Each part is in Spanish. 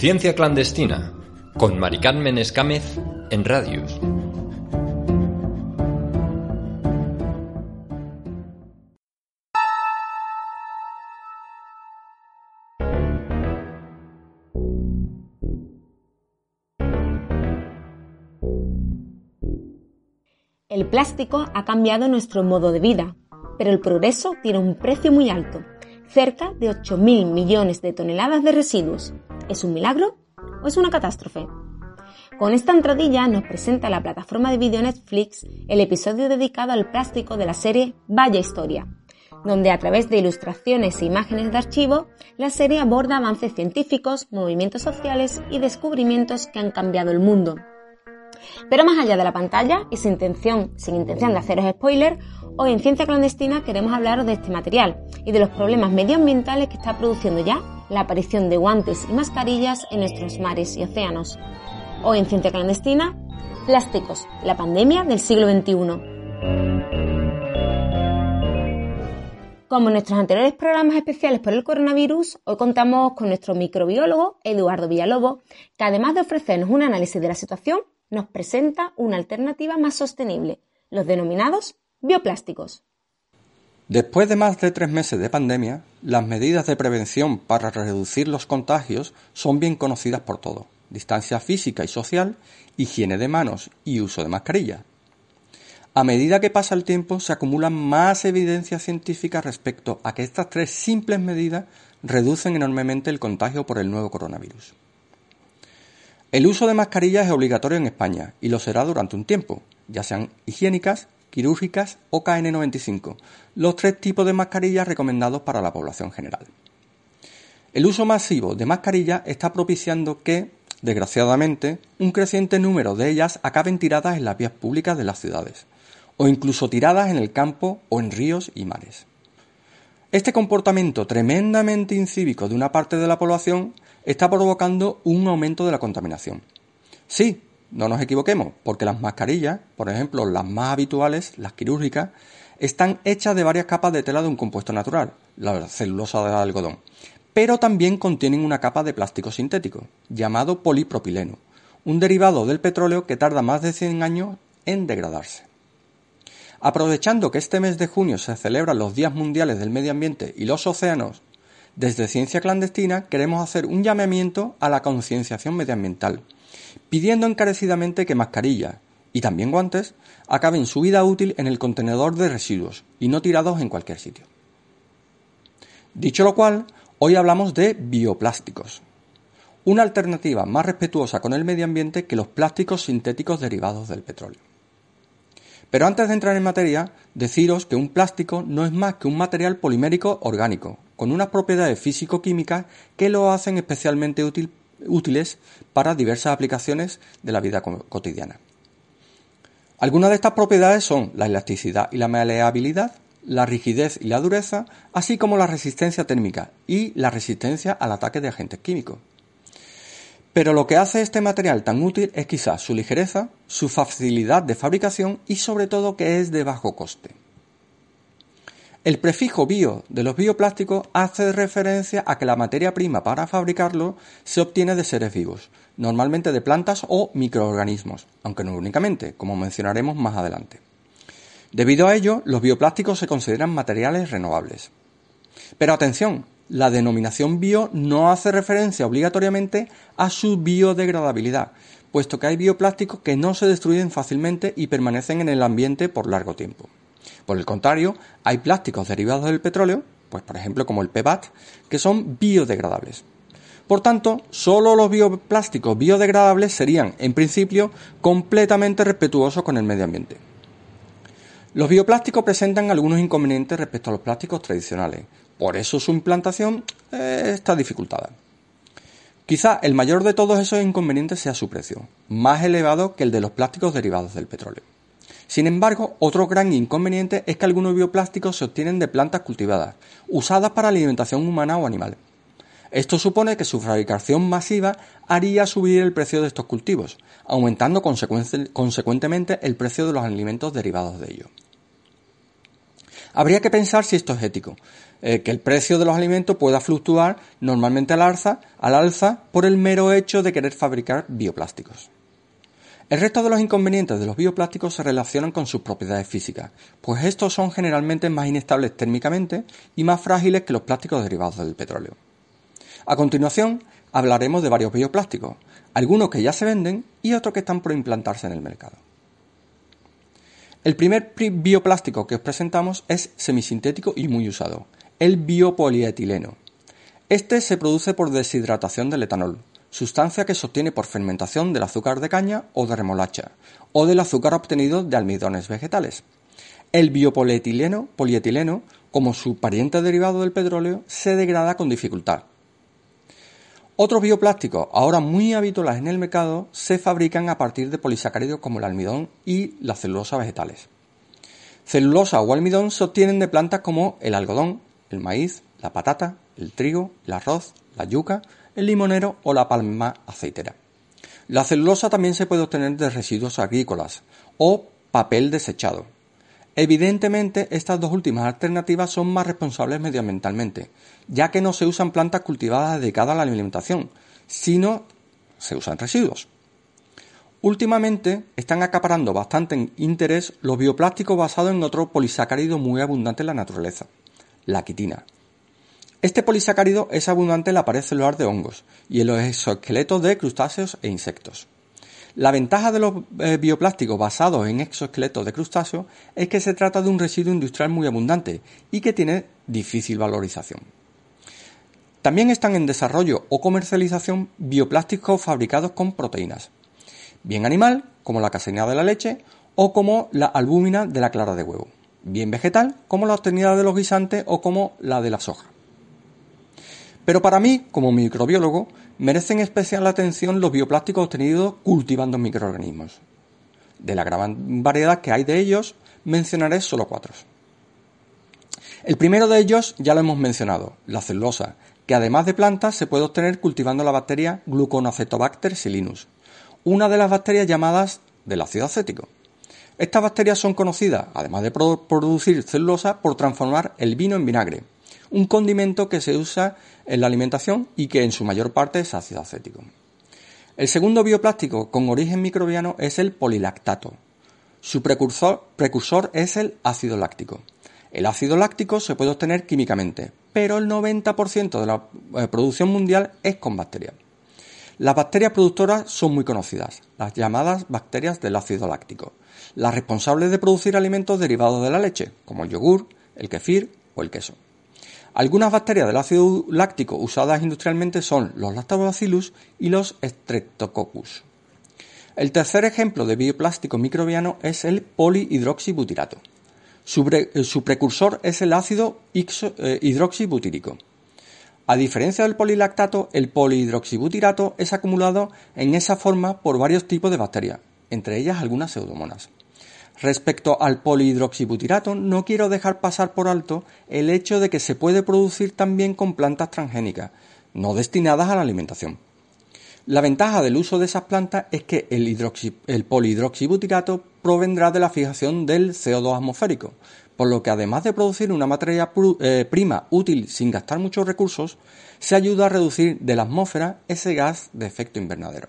Ciencia clandestina con Maricarmen Escámez en Radius. El plástico ha cambiado nuestro modo de vida, pero el progreso tiene un precio muy alto, cerca de 8.000 millones de toneladas de residuos. ¿Es un milagro o es una catástrofe? Con esta entradilla nos presenta la plataforma de vídeo Netflix el episodio dedicado al plástico de la serie Vaya Historia, donde a través de ilustraciones e imágenes de archivo, la serie aborda avances científicos, movimientos sociales y descubrimientos que han cambiado el mundo. Pero más allá de la pantalla y sin intención, sin intención de haceros spoiler, hoy en Ciencia Clandestina queremos hablaros de este material y de los problemas medioambientales que está produciendo ya la aparición de guantes y mascarillas en nuestros mares y océanos. Hoy en Ciencia Clandestina, plásticos, la pandemia del siglo XXI. Como en nuestros anteriores programas especiales por el coronavirus, hoy contamos con nuestro microbiólogo Eduardo Villalobos, que además de ofrecernos un análisis de la situación, nos presenta una alternativa más sostenible, los denominados bioplásticos. Después de más de tres meses de pandemia, las medidas de prevención para reducir los contagios son bien conocidas por todos. Distancia física y social, higiene de manos y uso de mascarilla. A medida que pasa el tiempo, se acumulan más evidencias científicas respecto a que estas tres simples medidas reducen enormemente el contagio por el nuevo coronavirus. El uso de mascarillas es obligatorio en España y lo será durante un tiempo, ya sean higiénicas, quirúrgicas o KN95, los tres tipos de mascarillas recomendados para la población general. El uso masivo de mascarillas está propiciando que, desgraciadamente, un creciente número de ellas acaben tiradas en las vías públicas de las ciudades, o incluso tiradas en el campo o en ríos y mares. Este comportamiento tremendamente incívico de una parte de la población está provocando un aumento de la contaminación. Sí, no nos equivoquemos, porque las mascarillas, por ejemplo las más habituales, las quirúrgicas, están hechas de varias capas de tela de un compuesto natural, la celulosa de algodón, pero también contienen una capa de plástico sintético, llamado polipropileno, un derivado del petróleo que tarda más de 100 años en degradarse. Aprovechando que este mes de junio se celebran los Días Mundiales del Medio Ambiente y los océanos, desde Ciencia Clandestina queremos hacer un llamamiento a la concienciación medioambiental, pidiendo encarecidamente que mascarillas y también guantes acaben su vida útil en el contenedor de residuos y no tirados en cualquier sitio. Dicho lo cual, hoy hablamos de bioplásticos, una alternativa más respetuosa con el medio ambiente que los plásticos sintéticos derivados del petróleo. Pero antes de entrar en materia, deciros que un plástico no es más que un material polimérico orgánico, con unas propiedades físico-químicas que lo hacen especialmente útiles para diversas aplicaciones de la vida cotidiana. Algunas de estas propiedades son la elasticidad y la maleabilidad, la rigidez y la dureza, así como la resistencia térmica y la resistencia al ataque de agentes químicos. Pero lo que hace este material tan útil es quizás su ligereza, su facilidad de fabricación y sobre todo que es de bajo coste. El prefijo bio de los bioplásticos hace referencia a que la materia prima para fabricarlo se obtiene de seres vivos, normalmente de plantas o microorganismos, aunque no únicamente, como mencionaremos más adelante. Debido a ello, los bioplásticos se consideran materiales renovables. Pero atención, la denominación bio no hace referencia obligatoriamente a su biodegradabilidad, puesto que hay bioplásticos que no se destruyen fácilmente y permanecen en el ambiente por largo tiempo. Por el contrario, hay plásticos derivados del petróleo, pues por ejemplo como el PEBAT, que son biodegradables. Por tanto, solo los bioplásticos biodegradables serían, en principio, completamente respetuosos con el medio ambiente. Los bioplásticos presentan algunos inconvenientes respecto a los plásticos tradicionales, por eso su implantación eh, está dificultada. Quizá el mayor de todos esos inconvenientes sea su precio, más elevado que el de los plásticos derivados del petróleo. Sin embargo, otro gran inconveniente es que algunos bioplásticos se obtienen de plantas cultivadas, usadas para alimentación humana o animal. Esto supone que su fabricación masiva haría subir el precio de estos cultivos, aumentando consecuentemente el precio de los alimentos derivados de ellos. Habría que pensar si esto es ético, eh, que el precio de los alimentos pueda fluctuar normalmente al alza, al alza por el mero hecho de querer fabricar bioplásticos. El resto de los inconvenientes de los bioplásticos se relacionan con sus propiedades físicas, pues estos son generalmente más inestables térmicamente y más frágiles que los plásticos derivados del petróleo. A continuación, hablaremos de varios bioplásticos, algunos que ya se venden y otros que están por implantarse en el mercado. El primer bioplástico que os presentamos es semisintético y muy usado, el biopolietileno. Este se produce por deshidratación del etanol, sustancia que se obtiene por fermentación del azúcar de caña o de remolacha, o del azúcar obtenido de almidones vegetales. El biopolietileno, polietileno, como su pariente derivado del petróleo, se degrada con dificultad, otros bioplásticos, ahora muy habituales en el mercado, se fabrican a partir de polisacáridos como el almidón y la celulosa vegetales. Celulosa o almidón se obtienen de plantas como el algodón, el maíz, la patata, el trigo, el arroz, la yuca, el limonero o la palma aceitera. La celulosa también se puede obtener de residuos agrícolas o papel desechado. Evidentemente, estas dos últimas alternativas son más responsables medioambientalmente, ya que no se usan plantas cultivadas dedicadas a la alimentación, sino se usan residuos. Últimamente están acaparando bastante interés los bioplásticos basados en otro polisacárido muy abundante en la naturaleza, la quitina. Este polisacárido es abundante en la pared celular de hongos y en los exoesqueletos de crustáceos e insectos. La ventaja de los eh, bioplásticos basados en exoesqueletos de crustáceos es que se trata de un residuo industrial muy abundante y que tiene difícil valorización. También están en desarrollo o comercialización bioplásticos fabricados con proteínas, bien animal, como la caseína de la leche, o como la albúmina de la clara de huevo, bien vegetal, como la obtenida de los guisantes o como la de la soja. Pero para mí, como microbiólogo, merecen especial atención los bioplásticos obtenidos cultivando microorganismos. De la gran variedad que hay de ellos, mencionaré solo cuatro. El primero de ellos ya lo hemos mencionado, la celulosa, que además de plantas se puede obtener cultivando la bacteria Gluconacetobacter silinus, una de las bacterias llamadas del ácido acético. Estas bacterias son conocidas, además de producir celulosa, por transformar el vino en vinagre, un condimento que se usa en la alimentación y que en su mayor parte es ácido acético. El segundo bioplástico con origen microbiano es el polilactato. Su precursor, es el ácido láctico. El ácido láctico se puede obtener químicamente, pero el 90% de la eh, producción mundial es con bacterias. Las bacterias productoras son muy conocidas, las llamadas bacterias del ácido láctico, las responsables de producir alimentos derivados de la leche, como el yogur, el kefir o el queso. Algunas bacterias del ácido láctico usadas industrialmente son los lactobacillus y los streptococcus. El tercer ejemplo de bioplástico microbiano es el polihidroxibutirato. Eh, su, precursor es el ácido eh, hidroxibutírico. A diferencia del polilactato, el polihidroxibutirato es acumulado en esa forma por varios tipos de bacterias, entre ellas algunas pseudomonas. Respecto al polihidroxibutirato, no quiero dejar pasar por alto el hecho de que se puede producir también con plantas transgénicas, no destinadas a la alimentación. La ventaja del uso de esas plantas es que el, polihidroxibutirato provendrá de la fijación del CO2 atmosférico, por lo que además de producir una materia eh, prima útil sin gastar muchos recursos, se ayuda a reducir de la atmósfera ese gas de efecto invernadero.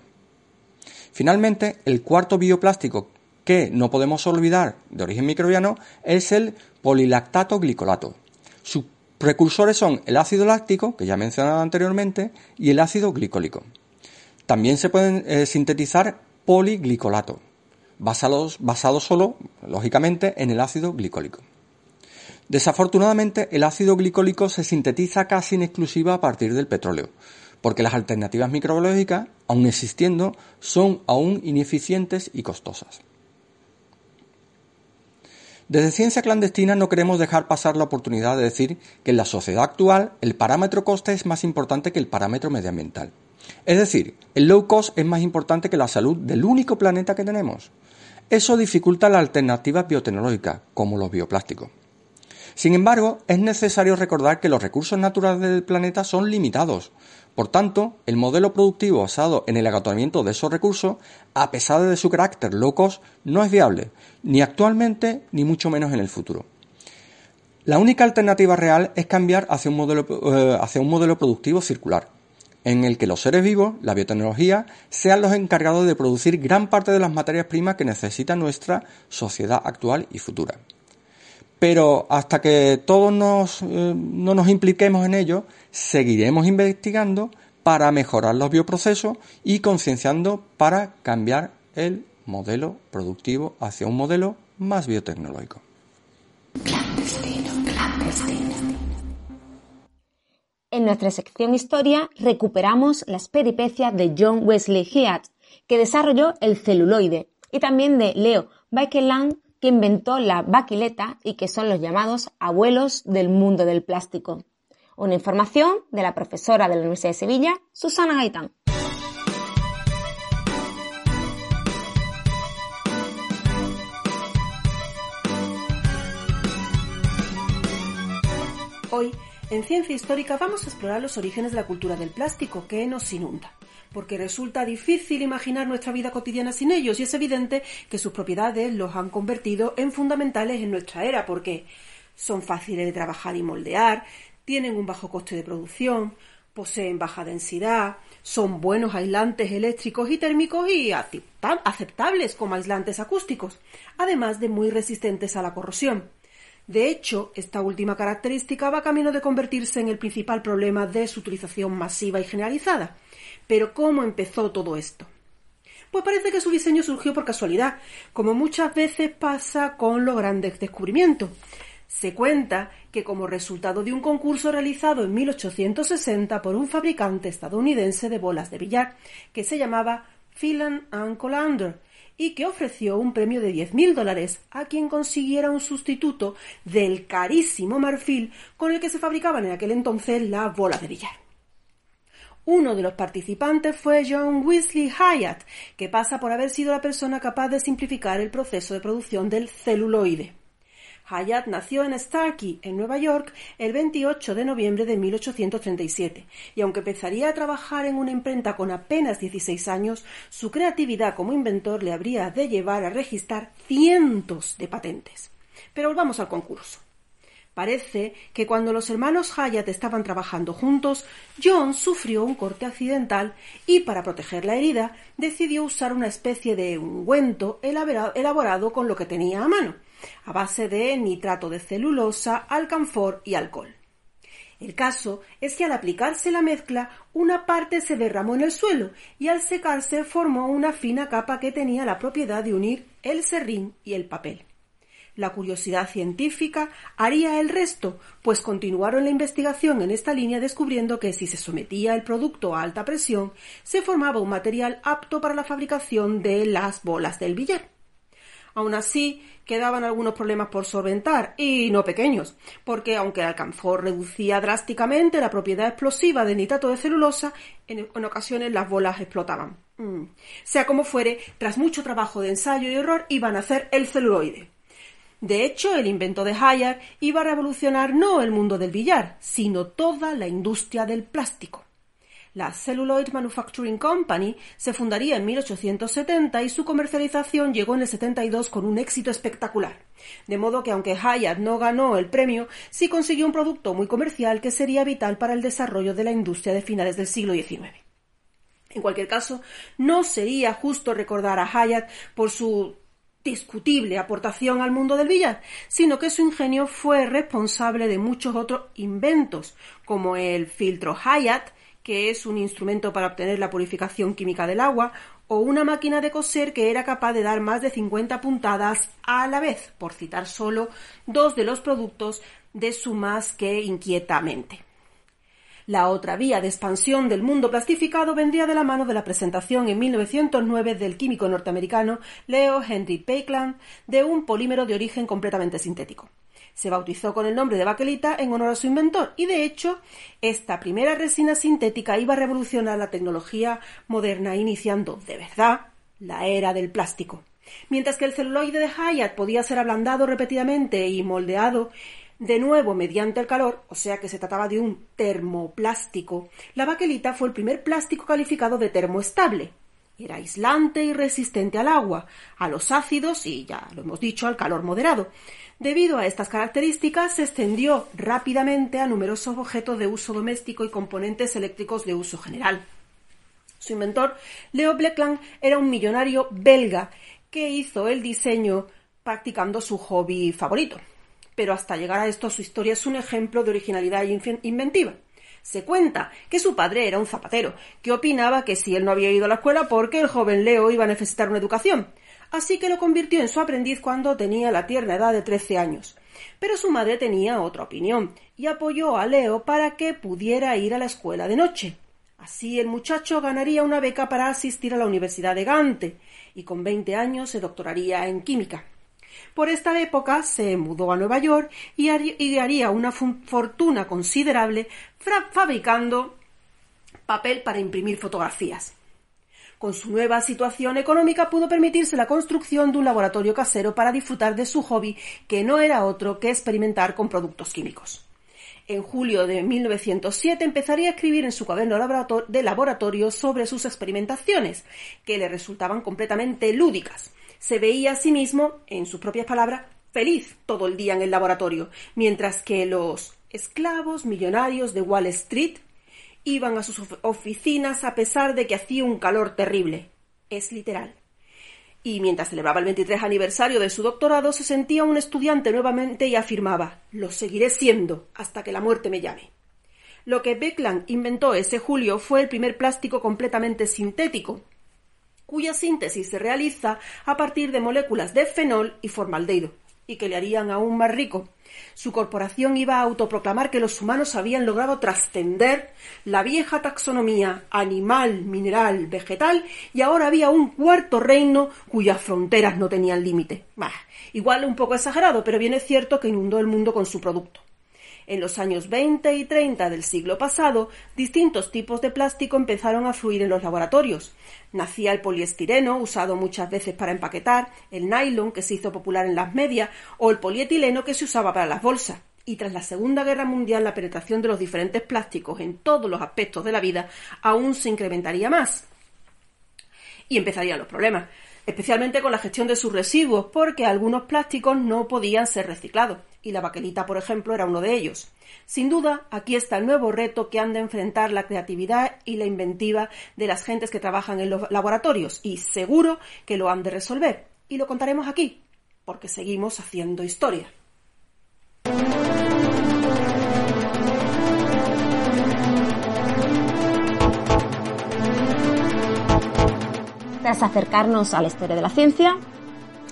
Finalmente, el cuarto bioplástico que no podemos olvidar de origen microbiano es el polilactato glicolato. Sus precursores son el ácido láctico, que ya he mencionado anteriormente, y el ácido glicólico. También se pueden eh, sintetizar poliglicolato, basados, basados solo, lógicamente, en el ácido glicólico. Desafortunadamente, el ácido glicólico se sintetiza casi en exclusiva a partir del petróleo, porque las alternativas microbiológicas, aun existiendo, son aún ineficientes y costosas. Desde Ciencia Clandestina no queremos dejar pasar la oportunidad de decir que en la sociedad actual el parámetro coste es más importante que el parámetro medioambiental. Es decir, el low cost es más importante que la salud del único planeta que tenemos. Eso dificulta las alternativas biotecnológicas, como los bioplásticos. Sin embargo, es necesario recordar que los recursos naturales del planeta son limitados. Por tanto, el modelo productivo basado en el agotamiento de esos recursos, a pesar de su carácter low cost, no es viable, ni actualmente ni mucho menos en el futuro. La única alternativa real es cambiar hacia un modelo, eh, hacia un modelo productivo circular, en el que los seres vivos, la biotecnología, sean los encargados de producir gran parte de las materias primas que necesita nuestra sociedad actual y futura. Pero hasta que todos nos, eh, no nos impliquemos en ello, seguiremos investigando para mejorar los bioprocesos y concienciando para cambiar el modelo productivo hacia un modelo más biotecnológico. En nuestra sección Historia recuperamos las peripecias de John Wesley Hyatt, que desarrolló el celuloide, y también de Leo Baekeland, que inventó la baquileta y que son los llamados abuelos del mundo del plástico. Una información de la profesora de la Universidad de Sevilla, Susana Gaitán. Hoy, en Ciencia Histórica, vamos a explorar los orígenes de la cultura del plástico que nos inunda porque resulta difícil imaginar nuestra vida cotidiana sin ellos y es evidente que sus propiedades los han convertido en fundamentales en nuestra era porque son fáciles de trabajar y moldear, tienen un bajo coste de producción, poseen baja densidad, son buenos aislantes eléctricos y térmicos y aceptables como aislantes acústicos, además de muy resistentes a la corrosión. De hecho, esta última característica va camino de convertirse en el principal problema de su utilización masiva y generalizada. Pero ¿cómo empezó todo esto? Pues parece que su diseño surgió por casualidad, como muchas veces pasa con los grandes descubrimientos. Se cuenta que como resultado de un concurso realizado en 1860 por un fabricante estadounidense de bolas de billar, que se llamaba Phelan and Colander, y que ofreció un premio de 10.000 dólares a quien consiguiera un sustituto del carísimo marfil con el que se fabricaban en aquel entonces las bolas de billar. Uno de los participantes fue John Wesley Hyatt, que pasa por haber sido la persona capaz de simplificar el proceso de producción del celuloide. Hyatt nació en Starkey, en Nueva York, el 28 de noviembre de 1837, y aunque empezaría a trabajar en una imprenta con apenas 16 años, su creatividad como inventor le habría de llevar a registrar cientos de patentes. Pero volvamos al concurso. Parece que cuando los hermanos Hyatt estaban trabajando juntos, John sufrió un corte accidental y para proteger la herida decidió usar una especie de ungüento elaborado con lo que tenía a mano, a base de nitrato de celulosa, alcanfor y alcohol. El caso es que al aplicarse la mezcla, una parte se derramó en el suelo y al secarse formó una fina capa que tenía la propiedad de unir el serrín y el papel. La curiosidad científica haría el resto, pues continuaron la investigación en esta línea descubriendo que si se sometía el producto a alta presión, se formaba un material apto para la fabricación de las bolas del billar. Aún así, quedaban algunos problemas por solventar, y no pequeños, porque aunque el alcanfor reducía drásticamente la propiedad explosiva del nitrato de celulosa, en, ocasiones las bolas explotaban. Mm. Sea como fuere, tras mucho trabajo de ensayo y error, iban a hacer el celuloide. De hecho, el invento de Hyatt iba a revolucionar no el mundo del billar, sino toda la industria del plástico. La Celluloid Manufacturing Company se fundaría en 1870 y su comercialización llegó en el 72 con un éxito espectacular. De modo que aunque Hyatt no ganó el premio, sí consiguió un producto muy comercial que sería vital para el desarrollo de la industria de finales del siglo XIX. En cualquier caso, no sería justo recordar a Hyatt por su discutible aportación al mundo del billar, sino que su ingenio fue responsable de muchos otros inventos, como el filtro Hyatt, que es un instrumento para obtener la purificación química del agua, o una máquina de coser que era capaz de dar más de 50 puntadas a la vez, por citar solo dos de los productos de su más que inquieta mente. La otra vía de expansión del mundo plastificado vendría de la mano de la presentación en 1909 del químico norteamericano Leo Henry Pakeland de un polímero de origen completamente sintético. Se bautizó con el nombre de baquelita en honor a su inventor y de hecho esta primera resina sintética iba a revolucionar la tecnología moderna iniciando de verdad la era del plástico. Mientras que el celuloide de Hyatt podía ser ablandado repetidamente y moldeado de nuevo mediante el calor, o sea que se trataba de un termoplástico, la baquelita fue el primer plástico calificado de termoestable. Era aislante y resistente al agua, a los ácidos y, ya lo hemos dicho, al calor moderado. Debido a estas características, se extendió rápidamente a numerosos objetos de uso doméstico y componentes eléctricos de uso general. Su inventor, Leo Blekland, era un millonario belga que hizo el diseño practicando su hobby favorito. Pero hasta llegar a esto, su historia es un ejemplo de originalidad e inventiva. Se cuenta que su padre era un zapatero, que opinaba que si él no había ido a la escuela porque el joven Leo iba a necesitar una educación, así que lo convirtió en su aprendiz cuando tenía la tierna edad de trece años. Pero su madre tenía otra opinión y apoyó a Leo para que pudiera ir a la escuela de noche. Así el muchacho ganaría una beca para asistir a la Universidad de Gante y con 20 años se doctoraría en química. Por esta época se mudó a Nueva York y haría una fortuna considerable fabricando papel para imprimir fotografías. Con su nueva situación económica pudo permitirse la construcción de un laboratorio casero para disfrutar de su hobby, que no era otro que experimentar con productos químicos. En julio de 1907 empezaría a escribir en su cuaderno de laboratorio sobre sus experimentaciones, que le resultaban completamente lúdicas. Se veía a sí mismo, en sus propias palabras, feliz todo el día en el laboratorio, mientras que los esclavos millonarios de Wall Street iban a sus oficinas a pesar de que hacía un calor terrible. Es literal y mientras celebraba el 23 aniversario de su doctorado se sentía un estudiante nuevamente y afirmaba Lo seguiré siendo hasta que la muerte me llame. Lo que Beckland inventó ese julio fue el primer plástico completamente sintético, cuya síntesis se realiza a partir de moléculas de fenol y formaldehído, y que le harían aún más rico, su corporación iba a autoproclamar que los humanos habían logrado trascender la vieja taxonomía animal, mineral, vegetal y ahora había un cuarto reino cuyas fronteras no tenían límite. igual un poco exagerado, pero bien es cierto que inundó el mundo con su producto. En los años 20 y 30 del siglo pasado, distintos tipos de plástico empezaron a fluir en los laboratorios. Nacía el poliestireno, usado muchas veces para empaquetar, el nylon, que se hizo popular en las medias, o el polietileno, que se usaba para las bolsas. Y tras la Segunda Guerra Mundial, la penetración de los diferentes plásticos en todos los aspectos de la vida aún se incrementaría más. Y empezarían los problemas especialmente con la gestión de sus residuos, porque algunos plásticos no podían ser reciclados, y la baquelita, por ejemplo, era uno de ellos. Sin duda, aquí está el nuevo reto que han de enfrentar la creatividad y la inventiva de las gentes que trabajan en los laboratorios, y seguro que lo han de resolver. Y lo contaremos aquí, porque seguimos haciendo historia. Tras acercarnos a la historia de la ciencia,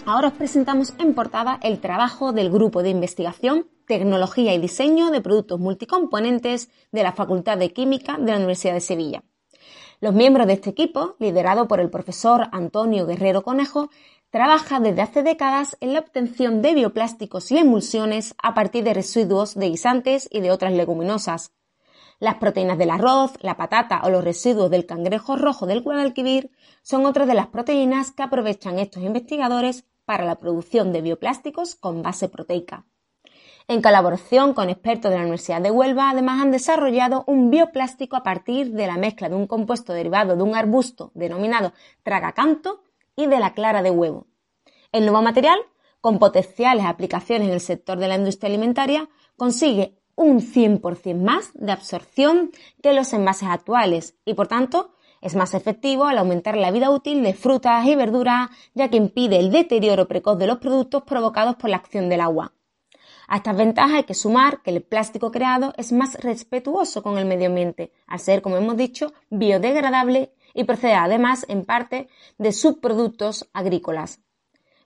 ahora os presentamos en portada el trabajo del Grupo de Investigación, Tecnología y Diseño de Productos Multicomponentes de la Facultad de Química de la Universidad de Sevilla. Los miembros de este equipo, liderado por el profesor Antonio Guerrero Conejo, trabaja desde hace décadas en la obtención de bioplásticos y emulsiones a partir de residuos de guisantes y de otras leguminosas. Las proteínas del arroz, la patata o los residuos del cangrejo rojo del Guadalquivir son otras de las proteínas que aprovechan estos investigadores para la producción de bioplásticos con base proteica. En colaboración con expertos de la Universidad de Huelva, además han desarrollado un bioplástico a partir de la mezcla de un compuesto derivado de un arbusto denominado tragacanto y de la clara de huevo. El nuevo material, con potenciales aplicaciones en el sector de la industria alimentaria, consigue un 100% más de absorción que los envases actuales y, por tanto, es más efectivo al aumentar la vida útil de frutas y verduras, ya que impide el deterioro precoz de los productos provocados por la acción del agua. A estas ventajas hay que sumar que el plástico creado es más respetuoso con el medio ambiente, al ser, como hemos dicho, biodegradable y procede además en parte de subproductos agrícolas.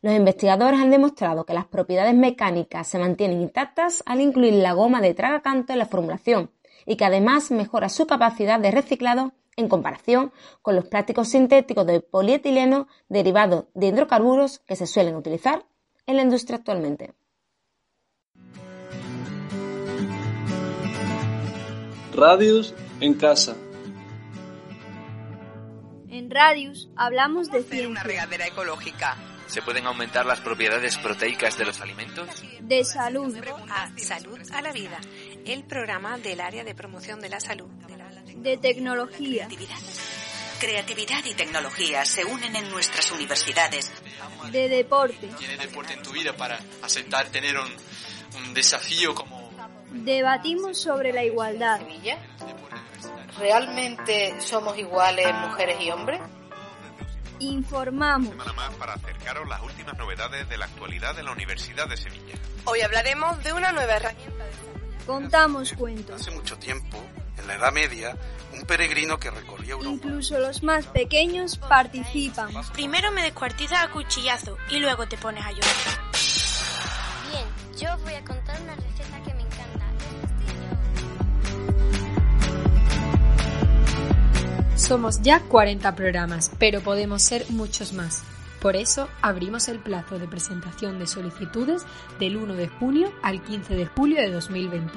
Los investigadores han demostrado que las propiedades mecánicas se mantienen intactas al incluir la goma de tragacanto en la formulación y que además mejora su capacidad de reciclado en comparación con los plásticos sintéticos de polietileno derivados de hidrocarburos que se suelen utilizar en la industria actualmente. Radius en casa. En Radius hablamos de hacer una regadera ecológica. ¿Se pueden aumentar las propiedades proteicas de los alimentos? De salud. A Salud a la Vida, el programa del área de promoción de la salud. De tecnología. creatividad y tecnología se unen en nuestras universidades. De deporte. Tiene deporte en tu vida para aceptar tener un, un desafío como... Debatimos sobre la igualdad. ¿Realmente somos iguales mujeres y hombres? Informamos. Semana más para acercaros las últimas novedades de la actualidad de la Universidad de Sevilla. Hoy hablaremos de una nueva herramienta. Contamos cuentos. Hace mucho tiempo, en la Edad Media, un peregrino que recorría Europa. Incluso los más pequeños participan. Primero me descuartizas a cuchillazo y luego te pones a llorar. Bien, yo voy a contar una receta que Somos ya 40 programas, pero podemos ser muchos más. Por eso abrimos el plazo de presentación de solicitudes del 1 de junio al 15 de julio de 2020.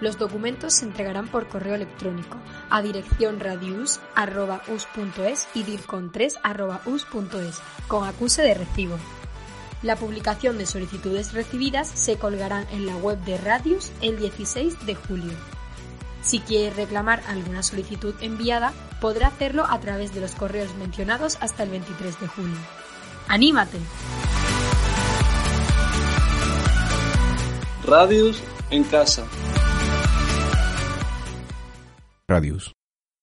Los documentos se entregarán por correo electrónico a dirección radius.us y dircon3.us con acuse de recibo. La publicación de solicitudes recibidas se colgarán en la web de Radius el 16 de julio. Si quiere reclamar alguna solicitud enviada, podrá hacerlo a través de los correos mencionados hasta el 23 de julio. ¡Anímate! Radius en casa. Radius,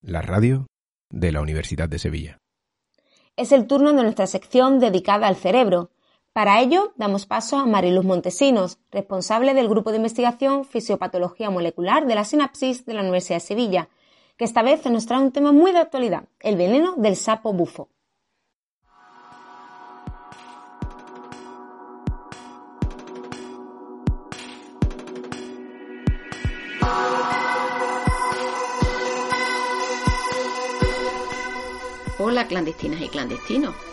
la radio de la Universidad de Sevilla. Es el turno de nuestra sección dedicada al cerebro. Para ello, damos paso a Mariluz Montesinos, responsable del Grupo de Investigación Fisiopatología Molecular de la Sinapsis de la Universidad de Sevilla, que esta vez nos trae un tema muy de actualidad, el veneno del sapo bufo. Hola clandestinas y clandestinos.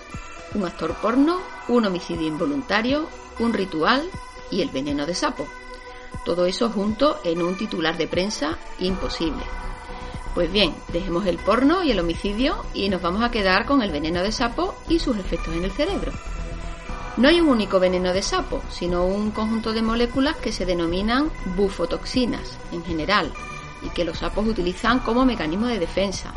Un actor porno, un homicidio involuntario, un ritual y el veneno de sapo. Todo eso junto en un titular de prensa imposible. Pues bien, dejemos el porno y el homicidio y nos vamos a quedar con el veneno de sapo y sus efectos en el cerebro. No hay un único veneno de sapo, sino un conjunto de moléculas que se denominan bufotoxinas en general y que los sapos utilizan como mecanismo de defensa.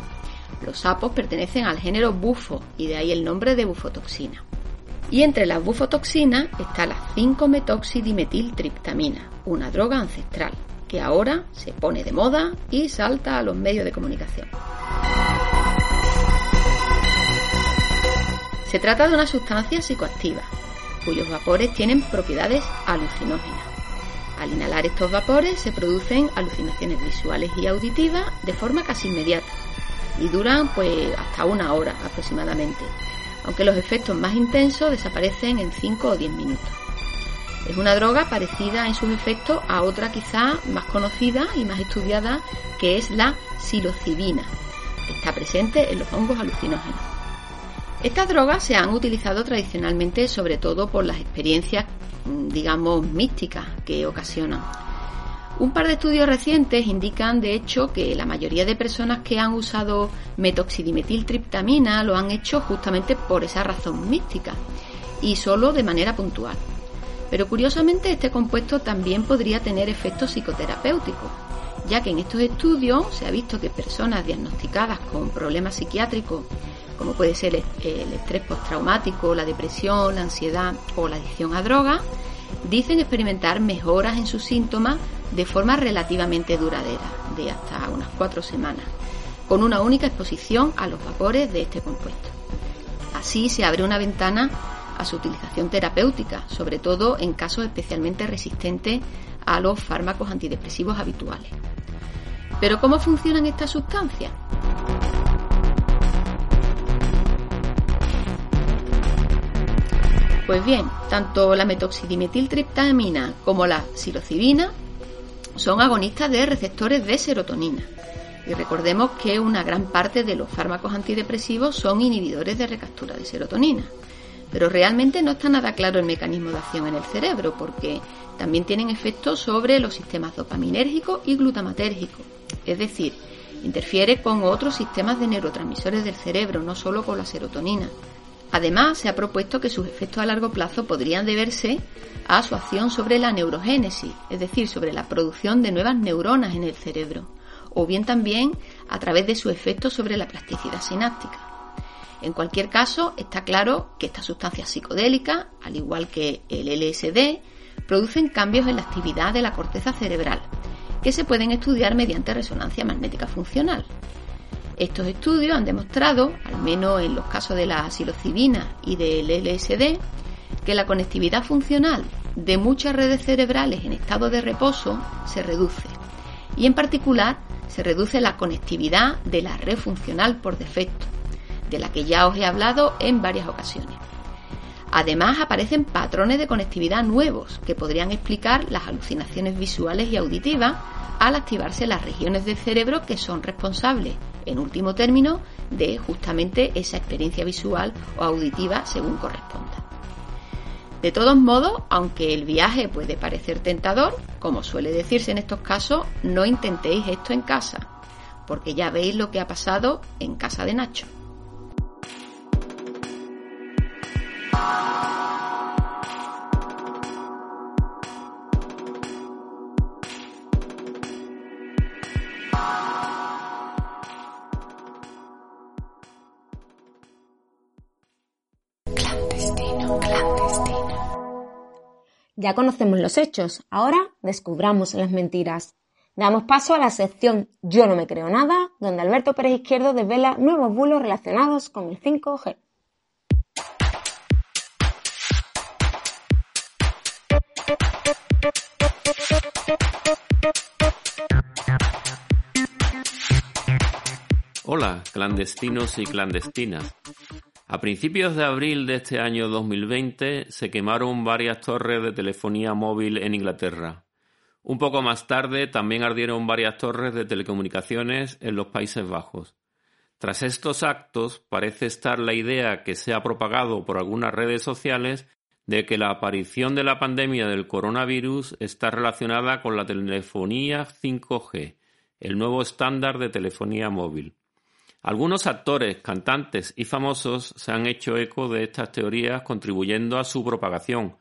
Los sapos pertenecen al género bufo y de ahí el nombre de bufotoxina. Y entre las bufotoxinas está la 5-metoxidimetiltriptamina, una droga ancestral que ahora se pone de moda y salta a los medios de comunicación. Se trata de una sustancia psicoactiva, cuyos vapores tienen propiedades alucinógenas. Al inhalar estos vapores se producen alucinaciones visuales y auditivas de forma casi inmediata y duran pues hasta una hora aproximadamente, aunque los efectos más intensos desaparecen en 5 o 10 minutos. Es una droga parecida en sus efectos a otra quizá más conocida y más estudiada que es la psilocibina, está presente en los hongos alucinógenos. Estas drogas se han utilizado tradicionalmente sobre todo por las experiencias, digamos, místicas que ocasionan. Un par de estudios recientes indican, de hecho, que la mayoría de personas que han usado metoxidimetiltriptamina lo han hecho justamente por esa razón mística y solo de manera puntual. Pero curiosamente este compuesto también podría tener efectos psicoterapéuticos, ya que en estos estudios se ha visto que personas diagnosticadas con problemas psiquiátricos, como puede ser el estrés postraumático, la depresión, la ansiedad o la adicción a drogas, dicen experimentar mejoras en sus síntomas de forma relativamente duradera, de hasta unas cuatro semanas, con una única exposición a los vapores de este compuesto. Así se abre una ventana a su utilización terapéutica, sobre todo en casos especialmente resistentes a los fármacos antidepresivos habituales. Pero ¿cómo funcionan estas sustancias? Pues bien, tanto la metoxidimetiltriptamina como la psilocibina son agonistas de receptores de serotonina. Y recordemos que una gran parte de los fármacos antidepresivos son inhibidores de recaptura de serotonina. Pero realmente no está nada claro el mecanismo de acción en el cerebro, porque también tienen efectos sobre los sistemas dopaminérgico y glutamatérgico. Es decir, interfiere con otros sistemas de neurotransmisores del cerebro, no solo con la serotonina. Además, se ha propuesto que sus efectos a largo plazo podrían deberse a su acción sobre la neurogénesis, es decir, sobre la producción de nuevas neuronas en el cerebro, o bien también a través de su efecto sobre la plasticidad sináptica. En cualquier caso, está claro que estas sustancias psicodélicas, al igual que el LSD, producen cambios en la actividad de la corteza cerebral, que se pueden estudiar mediante resonancia magnética funcional. Estos estudios han demostrado, al menos en los casos de la psilocibina y del LSD, que la conectividad funcional de muchas redes cerebrales en estado de reposo se reduce y en particular se reduce la conectividad de la red funcional por defecto, de la que ya os he hablado en varias ocasiones. Además aparecen patrones de conectividad nuevos que podrían explicar las alucinaciones visuales y auditivas al activarse las regiones del cerebro que son responsables, en último término, de justamente esa experiencia visual o auditiva según corresponda. De todos modos, aunque el viaje puede parecer tentador, como suele decirse en estos casos, no intentéis esto en casa, porque ya veis lo que ha pasado en casa de Nacho. Ya conocemos los hechos, ahora descubramos las mentiras. Damos paso a la sección Yo no me creo nada, donde Alberto Pérez Izquierdo desvela nuevos bulos relacionados con el 5G. Hola, clandestinos y clandestinas. A principios de abril de este año 2020 se quemaron varias torres de telefonía móvil en Inglaterra. Un poco más tarde también ardieron varias torres de telecomunicaciones en los Países Bajos. Tras estos actos parece estar la idea que se ha propagado por algunas redes sociales de que la aparición de la pandemia del coronavirus está relacionada con la telefonía 5G, el nuevo estándar de telefonía móvil. Algunos actores, cantantes y famosos se han hecho eco de estas teorías contribuyendo a su propagación.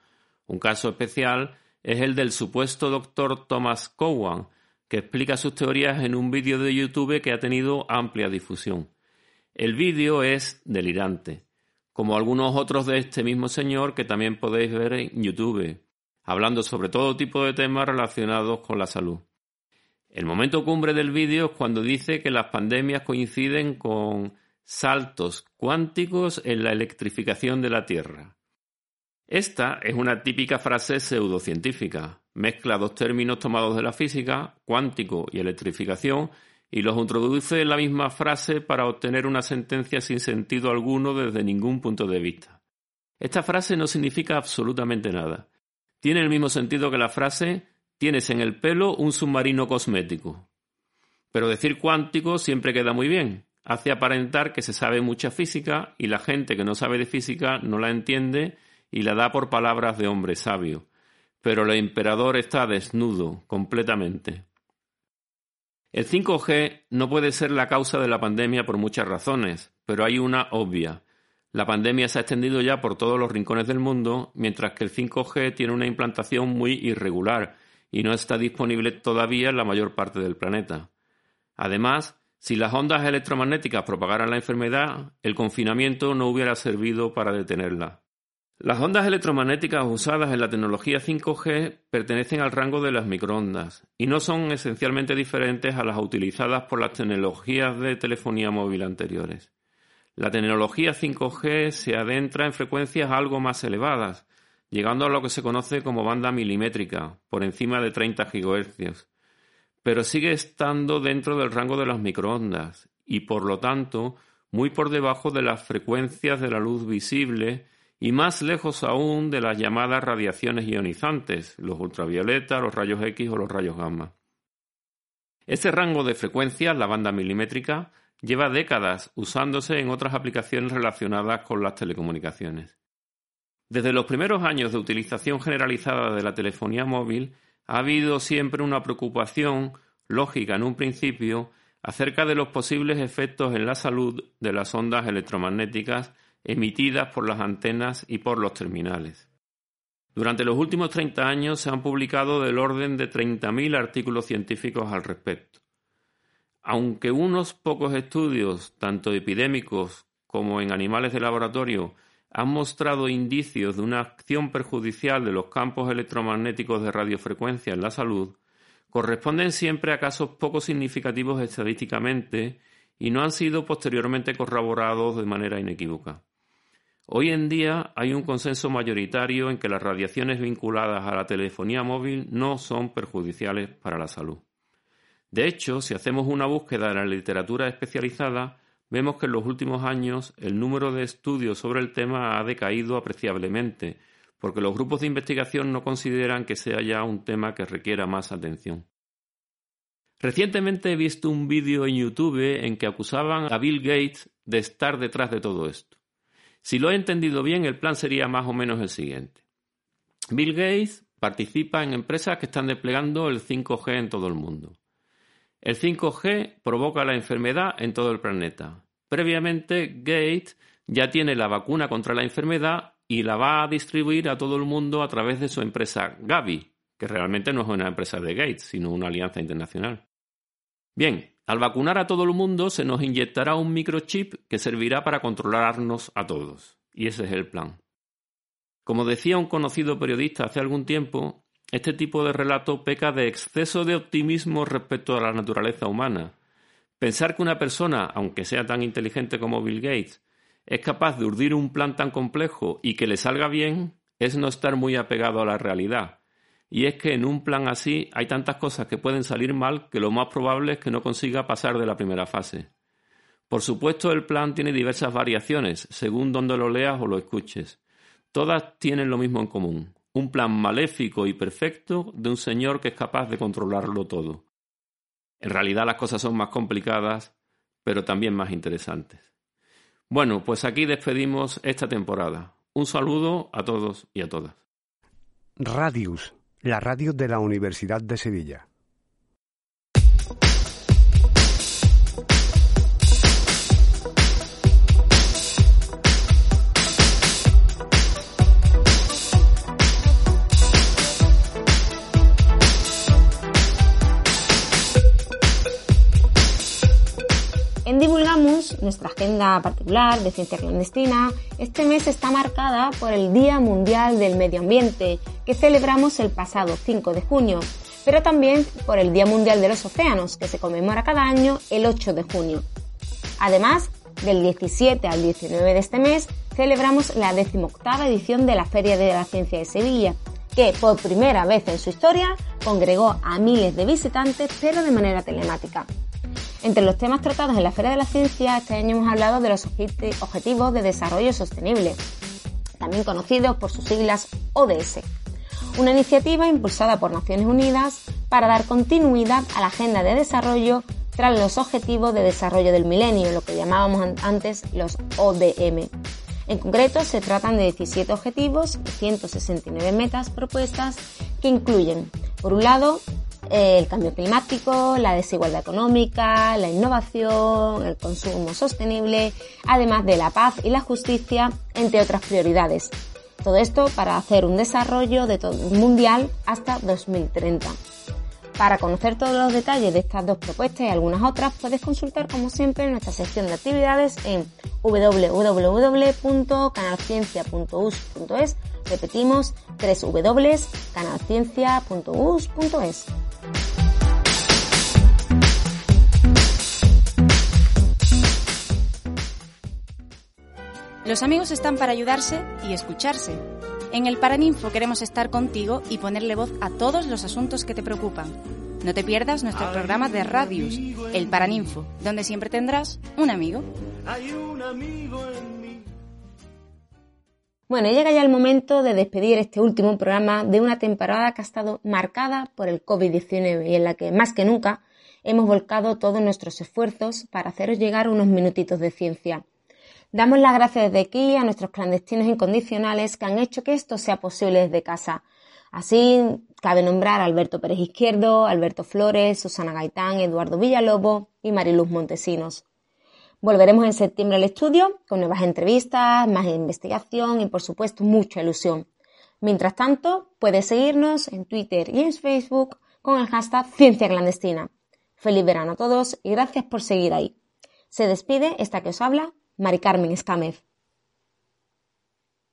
Un caso especial es el del supuesto doctor Thomas Cowan, que explica sus teorías en un vídeo de YouTube que ha tenido amplia difusión. El vídeo es delirante, como algunos otros de este mismo señor que también podéis ver en YouTube, hablando sobre todo tipo de temas relacionados con la salud. El momento cumbre del vídeo es cuando dice que las pandemias coinciden con saltos cuánticos en la electrificación de la Tierra. Esta es una típica frase pseudocientífica. Mezcla dos términos tomados de la física, cuántico y electrificación, y los introduce en la misma frase para obtener una sentencia sin sentido alguno desde ningún punto de vista. Esta frase no significa absolutamente nada. Tiene el mismo sentido que la frase tienes en el pelo un submarino cosmético. Pero decir cuántico siempre queda muy bien. Hace aparentar que se sabe mucha física y la gente que no sabe de física no la entiende y la da por palabras de hombre sabio. Pero el emperador está desnudo, completamente. El 5G no puede ser la causa de la pandemia por muchas razones, pero hay una obvia. La pandemia se ha extendido ya por todos los rincones del mundo, mientras que el 5G tiene una implantación muy irregular y no está disponible todavía en la mayor parte del planeta. Además, si las ondas electromagnéticas propagaran la enfermedad, el confinamiento no hubiera servido para detenerla. Las ondas electromagnéticas usadas en la tecnología 5G pertenecen al rango de las microondas y no son esencialmente diferentes a las utilizadas por las tecnologías de telefonía móvil anteriores. La tecnología 5G se adentra en frecuencias algo más elevadas, llegando a lo que se conoce como banda milimétrica, por encima de 30 GHz, pero sigue estando dentro del rango de las microondas y por lo tanto muy por debajo de las frecuencias de la luz visible y más lejos aún de las llamadas radiaciones ionizantes, los ultravioletas, los rayos X o los rayos gamma. Este rango de frecuencias, la banda milimétrica, lleva décadas usándose en otras aplicaciones relacionadas con las telecomunicaciones. Desde los primeros años de utilización generalizada de la telefonía móvil, ha habido siempre una preocupación lógica en un principio acerca de los posibles efectos en la salud de las ondas electromagnéticas emitidas por las antenas y por los terminales. Durante los últimos 30 años se han publicado del orden de 30.000 artículos científicos al respecto. aunque unos pocos estudios, tanto epidémicos como en animales de laboratorio, han mostrado indicios de una acción perjudicial de los campos electromagnéticos de radiofrecuencia en la salud, corresponden siempre a casos poco significativos estadísticamente y no han sido posteriormente corroborados de manera inequívoca. Hoy en día hay un consenso mayoritario en que las radiaciones vinculadas a la telefonía móvil no son perjudiciales para la salud. De hecho, si hacemos una búsqueda en la literatura especializada, vemos que en los últimos años el número de estudios sobre el tema ha decaído apreciablemente, porque los grupos de investigación no consideran que sea ya un tema que requiera más atención. Recientemente he visto un vídeo en YouTube en que acusaban a Bill Gates de estar detrás de todo esto. Si lo he entendido bien, el plan sería más o menos el siguiente. Bill Gates participa en empresas que están desplegando el 5G en todo el mundo. El 5G provoca la enfermedad en todo el planeta. Previamente, Gates ya tiene la vacuna contra la enfermedad y la va a distribuir a todo el mundo a través de su empresa Gavi, que realmente no es una empresa de Gates, sino una alianza internacional. Bien, al vacunar a todo el mundo se nos inyectará un microchip que servirá para controlarnos a todos. Y ese es el plan. Como decía un conocido periodista hace algún tiempo, este tipo de relato peca de exceso de optimismo respecto a la naturaleza humana. Pensar que una persona, aunque sea tan inteligente como Bill Gates, es capaz de urdir un plan tan complejo y que le salga bien es no estar muy apegado a la realidad. Y es que en un plan así hay tantas cosas que pueden salir mal que lo más probable es que no consiga pasar de la primera fase. Por supuesto, el plan tiene diversas variaciones, según donde lo leas o lo escuches. Todas tienen lo mismo en común, un plan maléfico y perfecto de un señor que es capaz de controlarlo todo. En realidad las cosas son más complicadas, pero también más interesantes. Bueno, pues aquí despedimos esta temporada. Un saludo a todos y a todas. Radius, la radio de la Universidad de Sevilla. Nuestra agenda particular de ciencia clandestina, este mes está marcada por el Día Mundial del Medio Ambiente, que celebramos el pasado 5 de junio, pero también por el Día Mundial de los Océanos, que se conmemora cada año el 8 de junio. Además, del 17 al 19 de este mes, celebramos la 18 edición de la Feria de la Ciencia de Sevilla, que por primera vez en su historia congregó a miles de visitantes, pero de manera telemática. Entre los temas tratados en la Feria de la Ciencia, este año hemos hablado de los Objetivos de Desarrollo Sostenible, también conocidos por sus siglas ODS, una iniciativa impulsada por Naciones Unidas para dar continuidad a la agenda de desarrollo tras los Objetivos de Desarrollo del Milenio, lo que llamábamos antes los ODM. En concreto, se tratan de 17 objetivos y 169 metas propuestas que incluyen, por un lado, el cambio climático, la desigualdad económica, la innovación, el consumo sostenible, además de la paz y la justicia, entre otras prioridades. Todo esto para hacer un desarrollo de todo mundial hasta 2030. Para conocer todos los detalles de estas dos propuestas y algunas otras, puedes consultar como siempre nuestra sección de actividades en www.canalciencia.us.es. Repetimos, www.canalciencia.us.es. Los amigos están para ayudarse y escucharse. En el Paraninfo queremos estar contigo y ponerle voz a todos los asuntos que te preocupan. No te pierdas nuestro programa de Radius, el Paraninfo, donde siempre tendrás un amigo. Bueno, llega ya el momento de despedir este último programa de una temporada que ha estado marcada por el COVID-19 y en la que más que nunca hemos volcado todos nuestros esfuerzos para haceros llegar unos minutitos de ciencia Damos las gracias desde aquí a nuestros clandestinos incondicionales que han hecho que esto sea posible desde casa. Así cabe nombrar a Alberto Pérez Izquierdo, Alberto Flores, Susana Gaitán, Eduardo Villalobo y Mariluz Montesinos. Volveremos en septiembre al estudio con nuevas entrevistas, más investigación y por supuesto mucha ilusión. Mientras tanto, puedes seguirnos en Twitter y en Facebook con el hashtag Ciencia Clandestina. Feliz verano a todos y gracias por seguir ahí. Se despide esta que os habla, Mari Carmen Escámez.